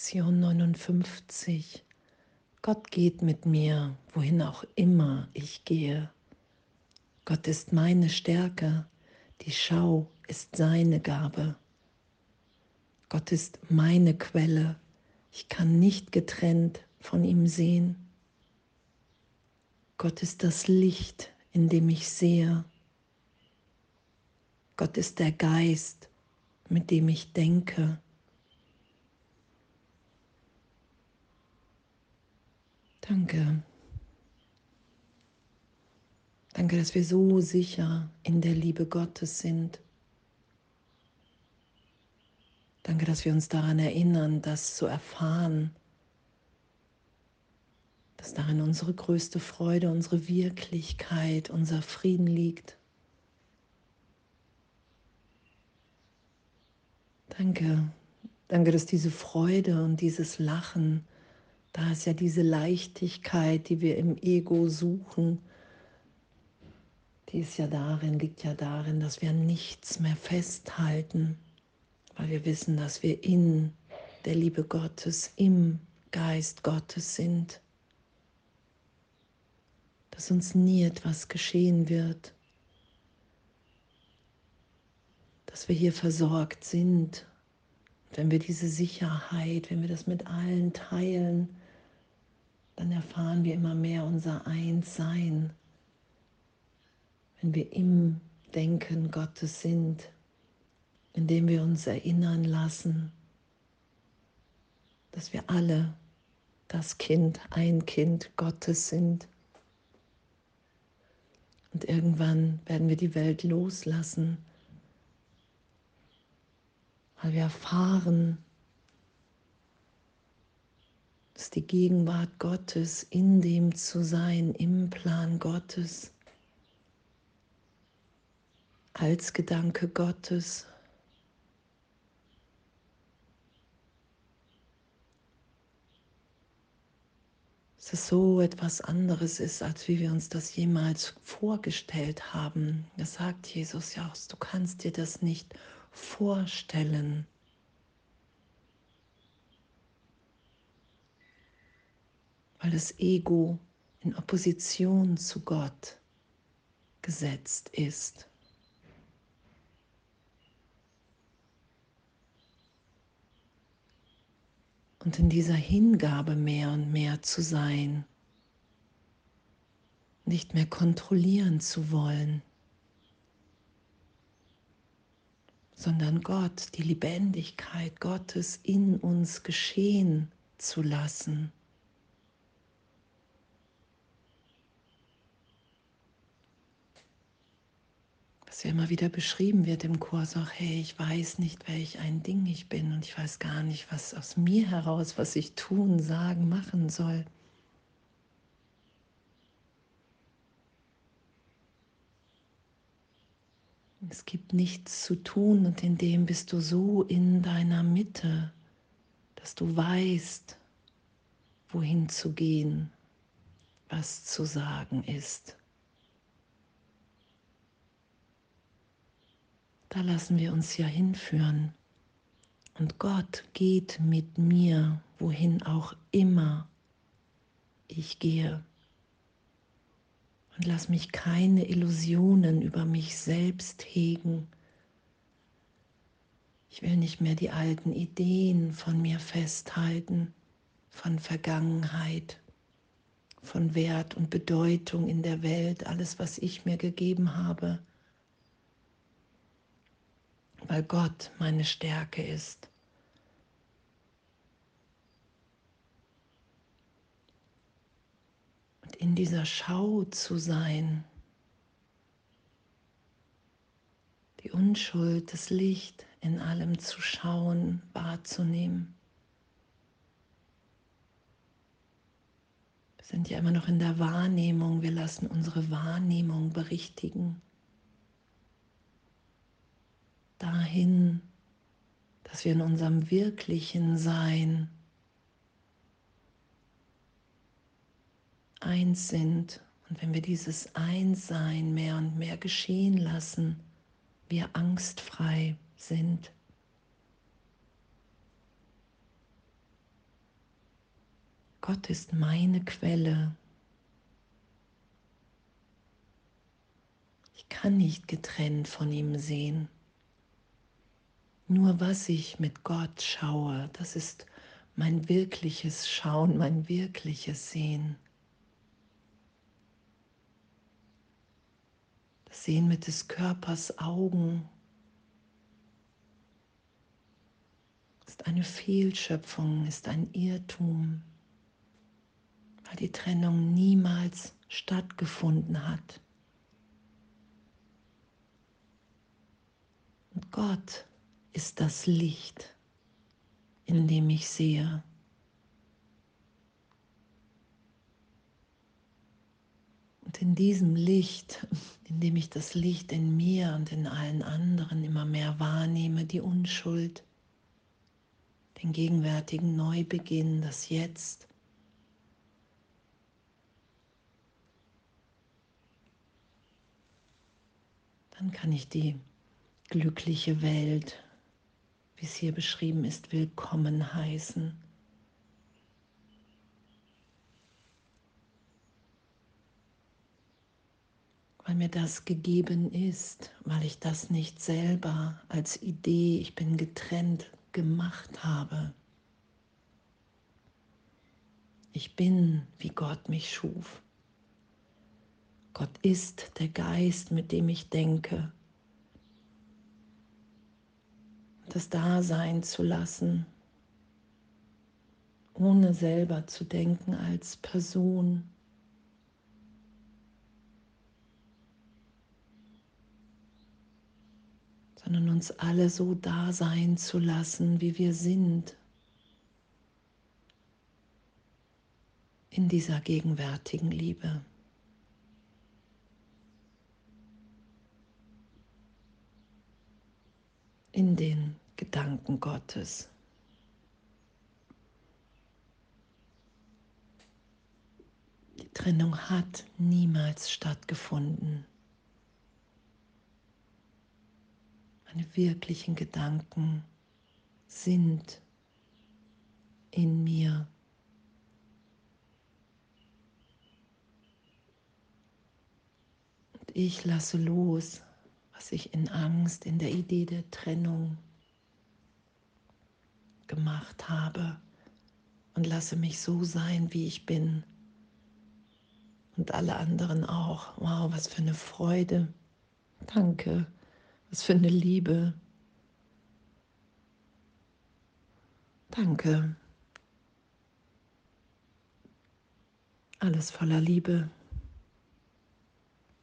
Lektion 59. Gott geht mit mir, wohin auch immer ich gehe. Gott ist meine Stärke, die Schau ist seine Gabe. Gott ist meine Quelle, ich kann nicht getrennt von ihm sehen. Gott ist das Licht, in dem ich sehe. Gott ist der Geist, mit dem ich denke. Danke. Danke, dass wir so sicher in der Liebe Gottes sind. Danke, dass wir uns daran erinnern, das zu erfahren, dass darin unsere größte Freude, unsere Wirklichkeit, unser Frieden liegt. Danke, danke, dass diese Freude und dieses Lachen da ist ja diese Leichtigkeit, die wir im Ego suchen. Die ist ja darin, liegt ja darin, dass wir nichts mehr festhalten, weil wir wissen, dass wir in der Liebe Gottes, im Geist Gottes sind. Dass uns nie etwas geschehen wird. Dass wir hier versorgt sind. Wenn wir diese Sicherheit, wenn wir das mit allen teilen, dann erfahren wir immer mehr unser Einssein. Wenn wir im Denken Gottes sind, indem wir uns erinnern lassen, dass wir alle das Kind, ein Kind Gottes sind. Und irgendwann werden wir die Welt loslassen, weil wir erfahren, ist die Gegenwart Gottes, in dem zu sein, im Plan Gottes, als Gedanke Gottes. dass es so etwas anderes ist, als wie wir uns das jemals vorgestellt haben. Das sagt Jesus ja auch, du kannst dir das nicht vorstellen. Weil das Ego in Opposition zu Gott gesetzt ist. Und in dieser Hingabe mehr und mehr zu sein, nicht mehr kontrollieren zu wollen, sondern Gott, die Lebendigkeit Gottes in uns geschehen zu lassen. Ja immer wieder beschrieben wird im Kurs, auch hey, ich weiß nicht, welch ein Ding ich bin und ich weiß gar nicht, was aus mir heraus, was ich tun, sagen, machen soll. Es gibt nichts zu tun und in dem bist du so in deiner Mitte, dass du weißt, wohin zu gehen, was zu sagen ist. Da lassen wir uns ja hinführen. Und Gott geht mit mir, wohin auch immer ich gehe. Und lass mich keine Illusionen über mich selbst hegen. Ich will nicht mehr die alten Ideen von mir festhalten, von Vergangenheit, von Wert und Bedeutung in der Welt, alles, was ich mir gegeben habe weil Gott meine Stärke ist. Und in dieser Schau zu sein, die Unschuld, das Licht in allem zu schauen, wahrzunehmen. Wir sind ja immer noch in der Wahrnehmung, wir lassen unsere Wahrnehmung berichtigen dahin, dass wir in unserem wirklichen Sein eins sind. Und wenn wir dieses Einssein mehr und mehr geschehen lassen, wir angstfrei sind. Gott ist meine Quelle. Ich kann nicht getrennt von ihm sehen. Nur was ich mit Gott schaue, das ist mein wirkliches Schauen, mein wirkliches Sehen. Das Sehen mit des Körpers Augen ist eine Fehlschöpfung, ist ein Irrtum, weil die Trennung niemals stattgefunden hat. Und Gott ist das Licht, in dem ich sehe. Und in diesem Licht, in dem ich das Licht in mir und in allen anderen immer mehr wahrnehme, die Unschuld, den gegenwärtigen Neubeginn, das Jetzt, dann kann ich die glückliche Welt wie es hier beschrieben ist, willkommen heißen. Weil mir das gegeben ist, weil ich das nicht selber als Idee, ich bin getrennt, gemacht habe. Ich bin, wie Gott mich schuf. Gott ist der Geist, mit dem ich denke. Das Dasein zu lassen, ohne selber zu denken als Person. sondern uns alle so da sein zu lassen, wie wir sind, in dieser gegenwärtigen Liebe. in den Gedanken Gottes. Die Trennung hat niemals stattgefunden. Meine wirklichen Gedanken sind in mir. Und ich lasse los, was ich in Angst, in der Idee der Trennung gemacht habe und lasse mich so sein, wie ich bin. Und alle anderen auch. Wow, was für eine Freude. Danke. Was für eine Liebe. Danke. Alles voller Liebe.